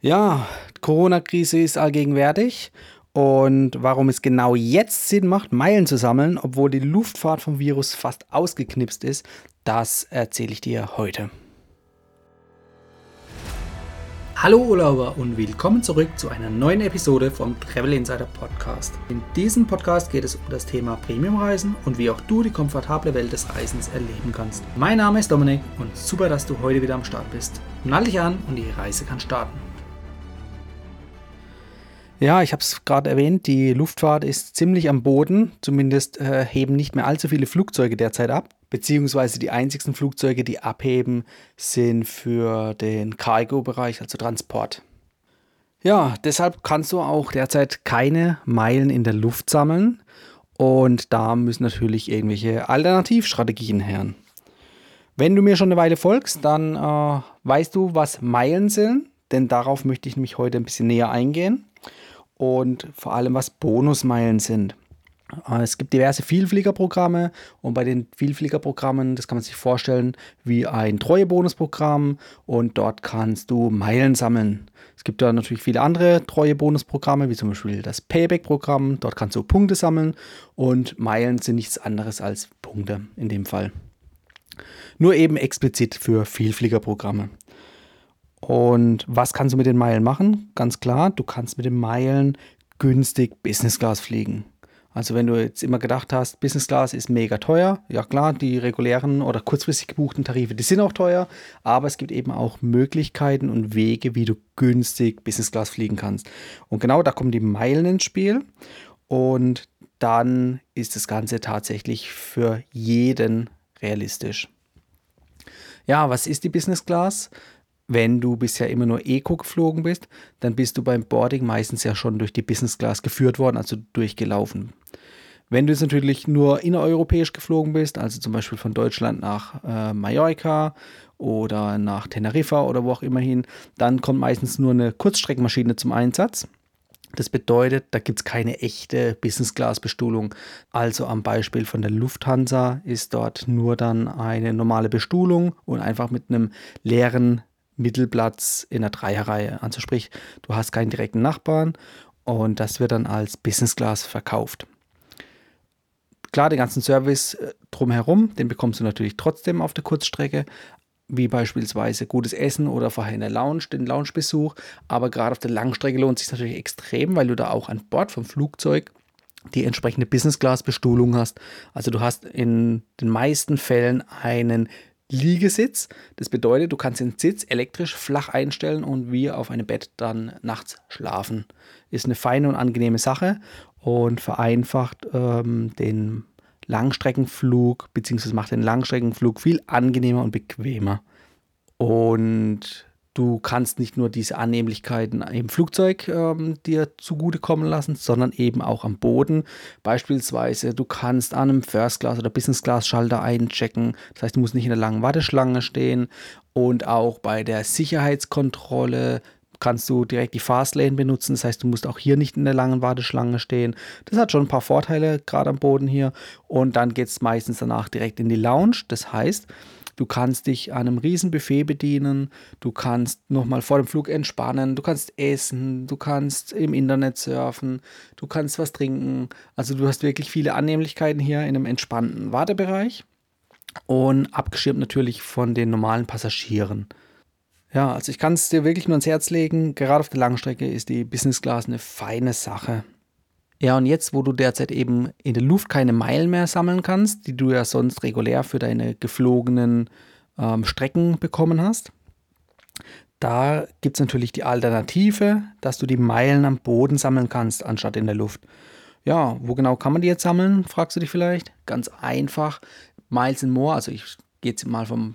Ja, Corona-Krise ist allgegenwärtig. Und warum es genau jetzt Sinn macht, Meilen zu sammeln, obwohl die Luftfahrt vom Virus fast ausgeknipst ist, das erzähle ich dir heute. Hallo Urlauber und willkommen zurück zu einer neuen Episode vom Travel Insider Podcast. In diesem Podcast geht es um das Thema Premiumreisen und wie auch du die komfortable Welt des Reisens erleben kannst. Mein Name ist Dominik und super, dass du heute wieder am Start bist. Nall dich an und die Reise kann starten. Ja, ich habe es gerade erwähnt, die Luftfahrt ist ziemlich am Boden. Zumindest äh, heben nicht mehr allzu viele Flugzeuge derzeit ab. Beziehungsweise die einzigsten Flugzeuge, die abheben, sind für den Cargo-Bereich, also Transport. Ja, deshalb kannst du auch derzeit keine Meilen in der Luft sammeln. Und da müssen natürlich irgendwelche Alternativstrategien her. Wenn du mir schon eine Weile folgst, dann äh, weißt du, was Meilen sind, denn darauf möchte ich mich heute ein bisschen näher eingehen und vor allem was Bonusmeilen sind. Äh, es gibt diverse Vielfliegerprogramme und bei den Vielfliegerprogrammen, das kann man sich vorstellen wie ein Treuebonusprogramm und dort kannst du Meilen sammeln. Es gibt da natürlich viele andere Treuebonusprogramme, wie zum Beispiel das Payback-Programm. Dort kannst du Punkte sammeln und Meilen sind nichts anderes als Punkte in dem Fall. Nur eben explizit für Vielfliegerprogramme. Und was kannst du mit den Meilen machen? Ganz klar, du kannst mit den Meilen günstig Business Class fliegen. Also wenn du jetzt immer gedacht hast, Business Class ist mega teuer, ja klar, die regulären oder kurzfristig gebuchten Tarife, die sind auch teuer, aber es gibt eben auch Möglichkeiten und Wege, wie du günstig Business Class fliegen kannst. Und genau da kommen die Meilen ins Spiel und dann ist das Ganze tatsächlich für jeden realistisch. Ja, was ist die Business Class? Wenn du bisher immer nur Eco geflogen bist, dann bist du beim Boarding meistens ja schon durch die Business Class geführt worden, also durchgelaufen. Wenn du jetzt natürlich nur innereuropäisch geflogen bist, also zum Beispiel von Deutschland nach äh, Mallorca oder nach Teneriffa oder wo auch immer hin, dann kommt meistens nur eine Kurzstreckenmaschine zum Einsatz. Das bedeutet, da gibt es keine echte Business-Class-Bestuhlung. Also am Beispiel von der Lufthansa ist dort nur dann eine normale Bestuhlung und einfach mit einem leeren Mittelplatz in der Dreierreihe. Also sprich, du hast keinen direkten Nachbarn und das wird dann als Business Class verkauft. Klar, den ganzen Service äh, drumherum, den bekommst du natürlich trotzdem auf der Kurzstrecke, wie beispielsweise gutes Essen oder vorher in der Lounge, den Loungebesuch. Aber gerade auf der Langstrecke lohnt es sich natürlich extrem, weil du da auch an Bord vom Flugzeug die entsprechende Business Class Bestuhlung hast. Also du hast in den meisten Fällen einen Liegesitz. Das bedeutet, du kannst den Sitz elektrisch flach einstellen und wie auf einem Bett dann nachts schlafen. Ist eine feine und angenehme Sache und vereinfacht ähm, den Langstreckenflug, beziehungsweise macht den Langstreckenflug viel angenehmer und bequemer. Und Du kannst nicht nur diese Annehmlichkeiten im Flugzeug ähm, dir zugutekommen lassen, sondern eben auch am Boden. Beispielsweise, du kannst an einem First Class oder Business Class Schalter einchecken. Das heißt, du musst nicht in der langen Warteschlange stehen. Und auch bei der Sicherheitskontrolle kannst du direkt die Fastlane benutzen. Das heißt, du musst auch hier nicht in der langen Warteschlange stehen. Das hat schon ein paar Vorteile, gerade am Boden hier. Und dann geht es meistens danach direkt in die Lounge. Das heißt, Du kannst dich an einem riesen Buffet bedienen, du kannst nochmal vor dem Flug entspannen, du kannst essen, du kannst im Internet surfen, du kannst was trinken. Also du hast wirklich viele Annehmlichkeiten hier in einem entspannten Wartebereich und abgeschirmt natürlich von den normalen Passagieren. Ja, also ich kann es dir wirklich nur ans Herz legen. Gerade auf der Langstrecke ist die Business Class eine feine Sache. Ja, und jetzt, wo du derzeit eben in der Luft keine Meilen mehr sammeln kannst, die du ja sonst regulär für deine geflogenen ähm, Strecken bekommen hast, da gibt es natürlich die Alternative, dass du die Meilen am Boden sammeln kannst, anstatt in der Luft. Ja, wo genau kann man die jetzt sammeln, fragst du dich vielleicht? Ganz einfach. Miles and More, also ich gehe jetzt mal vom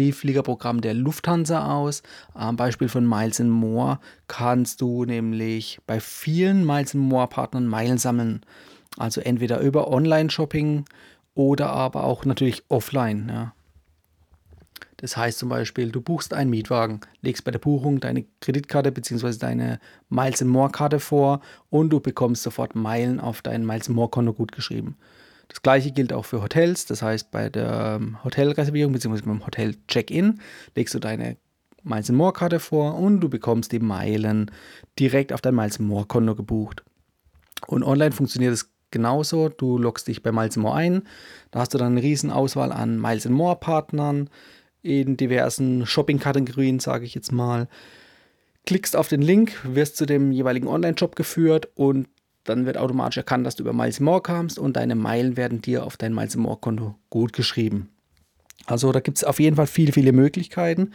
Vielfliegerprogramm der Lufthansa aus. Am Beispiel von Miles More kannst du nämlich bei vielen Miles More Partnern Meilen sammeln. Also entweder über Online-Shopping oder aber auch natürlich offline. Ja. Das heißt zum Beispiel, du buchst einen Mietwagen, legst bei der Buchung deine Kreditkarte bzw. deine Miles More Karte vor und du bekommst sofort Meilen auf dein Miles More Konto gut geschrieben. Das gleiche gilt auch für Hotels. Das heißt, bei der ähm, Hotelreservierung bzw. beim Hotel-Check-In legst du deine Miles More Karte vor und du bekommst die Meilen direkt auf dein Miles More Konto gebucht. Und online funktioniert es genauso. Du loggst dich bei Miles More ein. Da hast du dann eine riesen Auswahl an Miles More Partnern in diversen Shopping-Kategorien, sage ich jetzt mal. Klickst auf den Link, wirst zu dem jeweiligen Online-Shop geführt und dann wird automatisch erkannt, dass du über Miles More kamst und deine Meilen werden dir auf dein Miles More Konto gut geschrieben. Also da gibt es auf jeden Fall viele, viele Möglichkeiten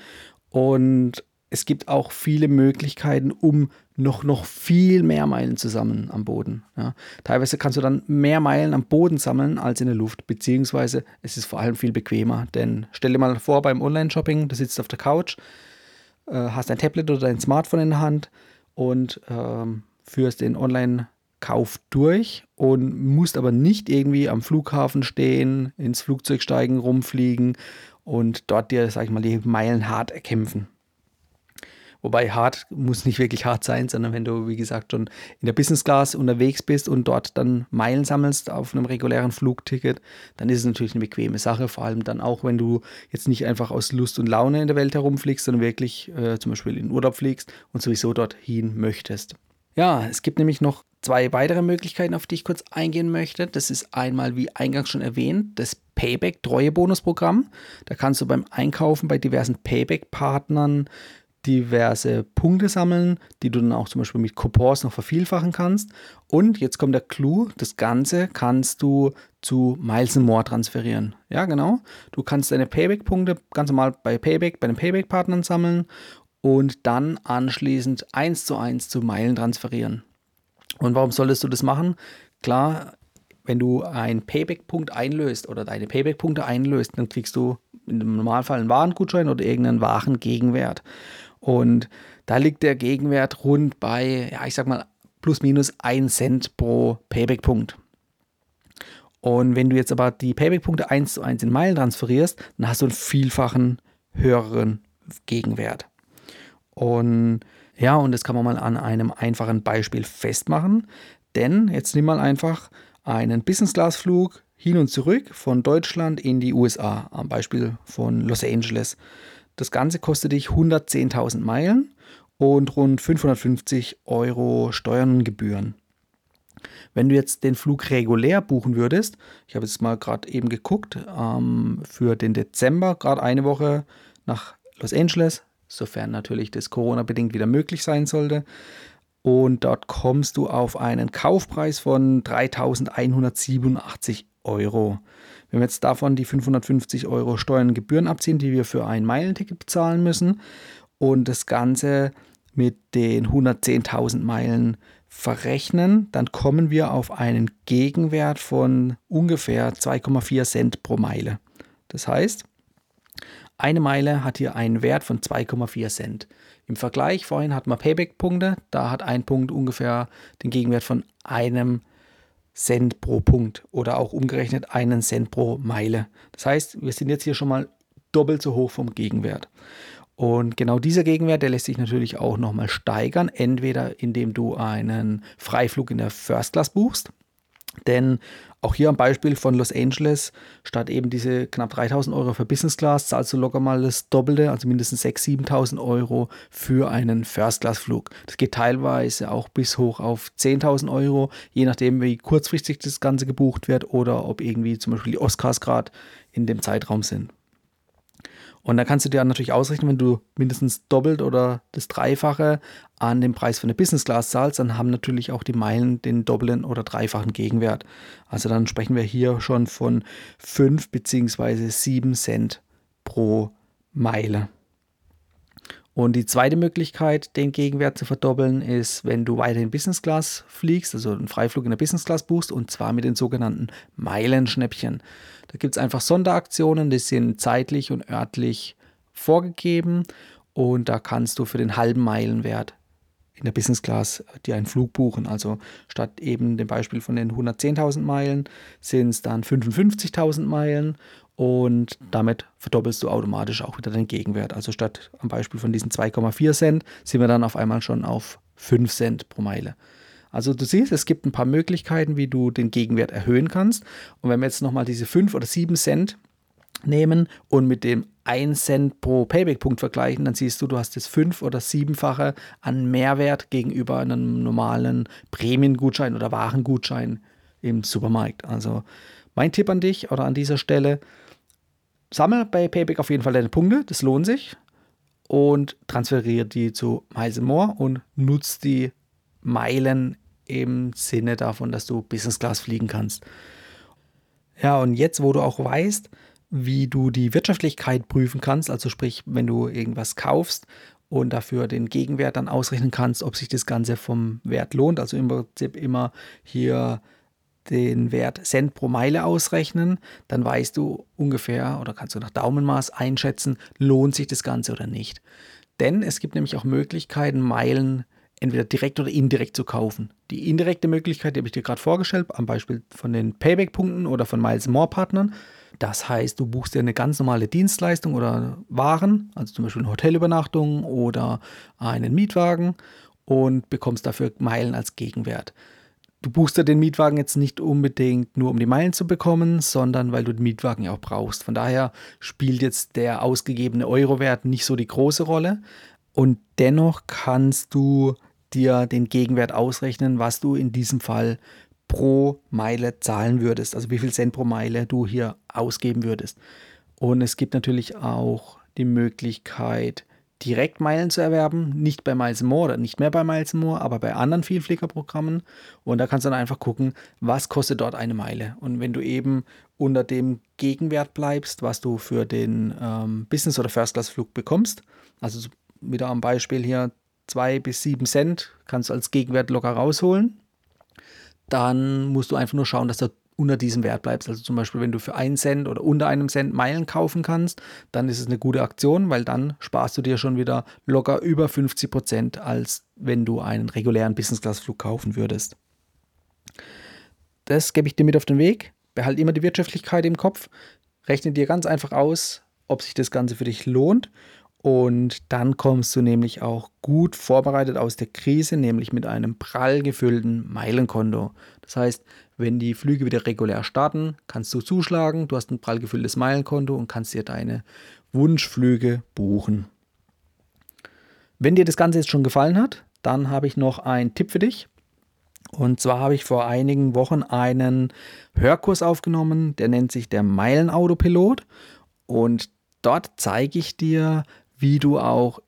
und es gibt auch viele Möglichkeiten, um noch, noch viel mehr Meilen zu sammeln am Boden. Ja. Teilweise kannst du dann mehr Meilen am Boden sammeln als in der Luft, beziehungsweise es ist vor allem viel bequemer. Denn stell dir mal vor, beim Online-Shopping, du sitzt auf der Couch, äh, hast dein Tablet oder dein Smartphone in der Hand und ähm, führst den Online-Kauf durch und musst aber nicht irgendwie am Flughafen stehen, ins Flugzeug steigen, rumfliegen und dort dir, sag ich mal, die Meilen hart erkämpfen. Wobei hart muss nicht wirklich hart sein, sondern wenn du, wie gesagt, schon in der Business Class unterwegs bist und dort dann Meilen sammelst auf einem regulären Flugticket, dann ist es natürlich eine bequeme Sache. Vor allem dann auch, wenn du jetzt nicht einfach aus Lust und Laune in der Welt herumfliegst, sondern wirklich äh, zum Beispiel in Urlaub fliegst und sowieso dorthin möchtest. Ja, es gibt nämlich noch zwei weitere Möglichkeiten, auf die ich kurz eingehen möchte. Das ist einmal, wie eingangs schon erwähnt, das Payback-Treue-Bonusprogramm. Da kannst du beim Einkaufen bei diversen Payback-Partnern diverse Punkte sammeln, die du dann auch zum Beispiel mit Coupons noch vervielfachen kannst. Und jetzt kommt der Clou, das Ganze kannst du zu Miles More transferieren. Ja, genau. Du kannst deine Payback-Punkte ganz normal bei Payback, bei den Payback-Partnern sammeln und dann anschließend eins zu eins zu Meilen transferieren. Und warum solltest du das machen? Klar, wenn du einen Payback-Punkt einlöst oder deine Payback-Punkte einlöst, dann kriegst du im Normalfall einen Warengutschein oder irgendeinen Warengegenwert. Und da liegt der Gegenwert rund bei, ja, ich sag mal, plus minus 1 Cent pro Payback-Punkt. Und wenn du jetzt aber die Payback-Punkte 1 zu 1 in Meilen transferierst, dann hast du einen vielfachen höheren Gegenwert. Und ja, und das kann man mal an einem einfachen Beispiel festmachen. Denn jetzt nimm mal einfach einen Business-Class-Flug hin und zurück von Deutschland in die USA, am Beispiel von Los Angeles. Das Ganze kostet dich 110.000 Meilen und rund 550 Euro Steuern und Gebühren. Wenn du jetzt den Flug regulär buchen würdest, ich habe jetzt mal gerade eben geguckt, ähm, für den Dezember, gerade eine Woche nach Los Angeles, sofern natürlich das Corona-bedingt wieder möglich sein sollte. Und dort kommst du auf einen Kaufpreis von 3.187 Euro. Wenn wir jetzt davon die 550 Euro Steuern und Gebühren abziehen, die wir für ein Meilenticket bezahlen müssen und das Ganze mit den 110.000 Meilen verrechnen, dann kommen wir auf einen Gegenwert von ungefähr 2,4 Cent pro Meile. Das heißt, eine Meile hat hier einen Wert von 2,4 Cent. Im Vergleich, vorhin hatten wir Payback-Punkte, da hat ein Punkt ungefähr den Gegenwert von einem Cent. Pro Punkt oder auch umgerechnet einen Cent pro Meile. Das heißt, wir sind jetzt hier schon mal doppelt so hoch vom Gegenwert. Und genau dieser Gegenwert, der lässt sich natürlich auch nochmal steigern, entweder indem du einen Freiflug in der First Class buchst, denn auch hier am Beispiel von Los Angeles, statt eben diese knapp 3000 Euro für Business Class, zahlst du locker mal das Doppelte, also mindestens 6.000, 7.000 Euro für einen First Class Flug. Das geht teilweise auch bis hoch auf 10.000 Euro, je nachdem, wie kurzfristig das Ganze gebucht wird oder ob irgendwie zum Beispiel die Oscars gerade in dem Zeitraum sind. Und dann kannst du dir natürlich ausrechnen, wenn du mindestens doppelt oder das Dreifache an dem Preis von der Business Class zahlst, dann haben natürlich auch die Meilen den doppelten oder dreifachen Gegenwert. Also dann sprechen wir hier schon von 5 bzw. 7 Cent pro Meile. Und die zweite Möglichkeit, den Gegenwert zu verdoppeln, ist, wenn du weiterhin Business Class fliegst, also einen Freiflug in der Business Class buchst, und zwar mit den sogenannten Meilenschnäppchen. Da gibt es einfach Sonderaktionen, die sind zeitlich und örtlich vorgegeben und da kannst du für den halben Meilenwert in der Business Class dir einen Flug buchen. Also statt eben dem Beispiel von den 110.000 Meilen sind es dann 55.000 Meilen und damit verdoppelst du automatisch auch wieder den Gegenwert. Also statt am Beispiel von diesen 2,4 Cent sind wir dann auf einmal schon auf 5 Cent pro Meile. Also du siehst, es gibt ein paar Möglichkeiten, wie du den Gegenwert erhöhen kannst. Und wenn wir jetzt nochmal diese 5 oder 7 Cent nehmen und mit dem 1 Cent pro Payback-Punkt vergleichen, dann siehst du, du hast das fünf- oder siebenfache an Mehrwert gegenüber einem normalen Prämiengutschein oder Warengutschein im Supermarkt. Also mein Tipp an dich oder an dieser Stelle, sammle bei Payback auf jeden Fall deine Punkte, das lohnt sich und transferiere die zu Miles und nutze die Meilen im Sinne davon, dass du Business Class fliegen kannst. Ja, und jetzt, wo du auch weißt, wie du die Wirtschaftlichkeit prüfen kannst, also sprich, wenn du irgendwas kaufst und dafür den Gegenwert dann ausrechnen kannst, ob sich das Ganze vom Wert lohnt, also im Prinzip immer hier den Wert Cent pro Meile ausrechnen, dann weißt du ungefähr oder kannst du nach Daumenmaß einschätzen, lohnt sich das Ganze oder nicht. Denn es gibt nämlich auch Möglichkeiten, Meilen entweder direkt oder indirekt zu kaufen. Die indirekte Möglichkeit, die habe ich dir gerade vorgestellt, am Beispiel von den Payback-Punkten oder von Miles More Partnern. Das heißt, du buchst dir eine ganz normale Dienstleistung oder Waren, also zum Beispiel eine Hotelübernachtung oder einen Mietwagen und bekommst dafür Meilen als Gegenwert. Du buchst dir den Mietwagen jetzt nicht unbedingt nur, um die Meilen zu bekommen, sondern weil du den Mietwagen ja auch brauchst. Von daher spielt jetzt der ausgegebene Eurowert nicht so die große Rolle. Und dennoch kannst du dir den Gegenwert ausrechnen, was du in diesem Fall pro Meile zahlen würdest, also wie viel Cent pro Meile du hier ausgeben würdest. Und es gibt natürlich auch die Möglichkeit, direkt Meilen zu erwerben, nicht bei Miles More oder nicht mehr bei Miles More, aber bei anderen Vielfliegerprogrammen. Und da kannst du dann einfach gucken, was kostet dort eine Meile. Und wenn du eben unter dem Gegenwert bleibst, was du für den ähm, Business- oder First-Class-Flug bekommst, also wieder am Beispiel hier zwei bis sieben Cent kannst du als Gegenwert locker rausholen. Dann musst du einfach nur schauen, dass du unter diesem Wert bleibst. Also zum Beispiel, wenn du für einen Cent oder unter einem Cent Meilen kaufen kannst, dann ist es eine gute Aktion, weil dann sparst du dir schon wieder locker über 50 Prozent, als wenn du einen regulären Business-Class-Flug kaufen würdest. Das gebe ich dir mit auf den Weg. Behalte immer die Wirtschaftlichkeit im Kopf. Rechne dir ganz einfach aus, ob sich das Ganze für dich lohnt und dann kommst du nämlich auch gut vorbereitet aus der Krise, nämlich mit einem prall gefüllten Meilenkonto. Das heißt, wenn die Flüge wieder regulär starten, kannst du zuschlagen, du hast ein prall gefülltes Meilenkonto und kannst dir deine Wunschflüge buchen. Wenn dir das Ganze jetzt schon gefallen hat, dann habe ich noch einen Tipp für dich. Und zwar habe ich vor einigen Wochen einen Hörkurs aufgenommen, der nennt sich der Meilenautopilot. Und dort zeige ich dir, wie du auch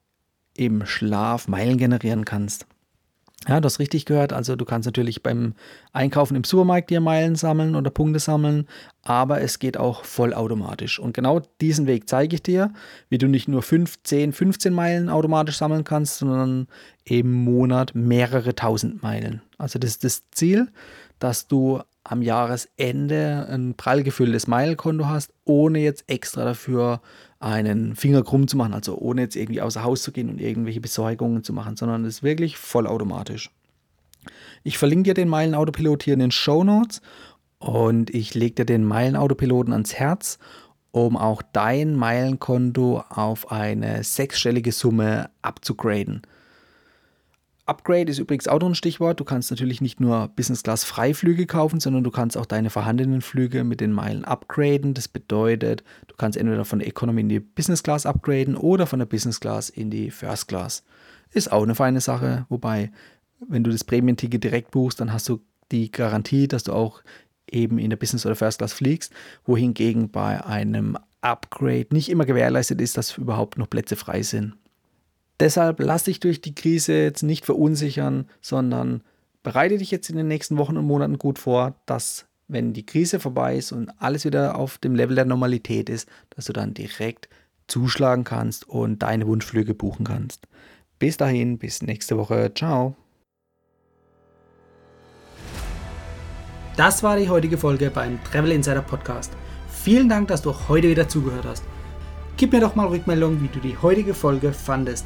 im Schlaf Meilen generieren kannst. Ja, du hast richtig gehört. Also du kannst natürlich beim Einkaufen im Supermarkt dir Meilen sammeln oder Punkte sammeln, aber es geht auch vollautomatisch. Und genau diesen Weg zeige ich dir, wie du nicht nur 5, 10, 15 Meilen automatisch sammeln kannst, sondern im Monat mehrere tausend Meilen. Also das ist das Ziel, dass du am Jahresende ein prall gefülltes Meilenkonto hast, ohne jetzt extra dafür einen Finger krumm zu machen, also ohne jetzt irgendwie außer Haus zu gehen und irgendwelche Besorgungen zu machen, sondern es ist wirklich vollautomatisch. Ich verlinke dir den Meilen-Autopilot hier in den Show Notes und ich lege dir den Meilen-Autopiloten ans Herz, um auch dein Meilenkonto auf eine sechsstellige Summe abzugraden. Upgrade ist übrigens auch noch ein Stichwort. Du kannst natürlich nicht nur Business Class Freiflüge kaufen, sondern du kannst auch deine vorhandenen Flüge mit den Meilen upgraden. Das bedeutet, du kannst entweder von der Economy in die Business Class upgraden oder von der Business Class in die First Class. Ist auch eine feine Sache, wobei, wenn du das Prämienticket direkt buchst, dann hast du die Garantie, dass du auch eben in der Business oder First Class fliegst, wohingegen bei einem Upgrade nicht immer gewährleistet ist, dass überhaupt noch Plätze frei sind. Deshalb lass dich durch die Krise jetzt nicht verunsichern, sondern bereite dich jetzt in den nächsten Wochen und Monaten gut vor, dass wenn die Krise vorbei ist und alles wieder auf dem Level der Normalität ist, dass du dann direkt zuschlagen kannst und deine Wunschflüge buchen kannst. Bis dahin, bis nächste Woche. Ciao. Das war die heutige Folge beim Travel Insider Podcast. Vielen Dank, dass du heute wieder zugehört hast. Gib mir doch mal Rückmeldung, wie du die heutige Folge fandest.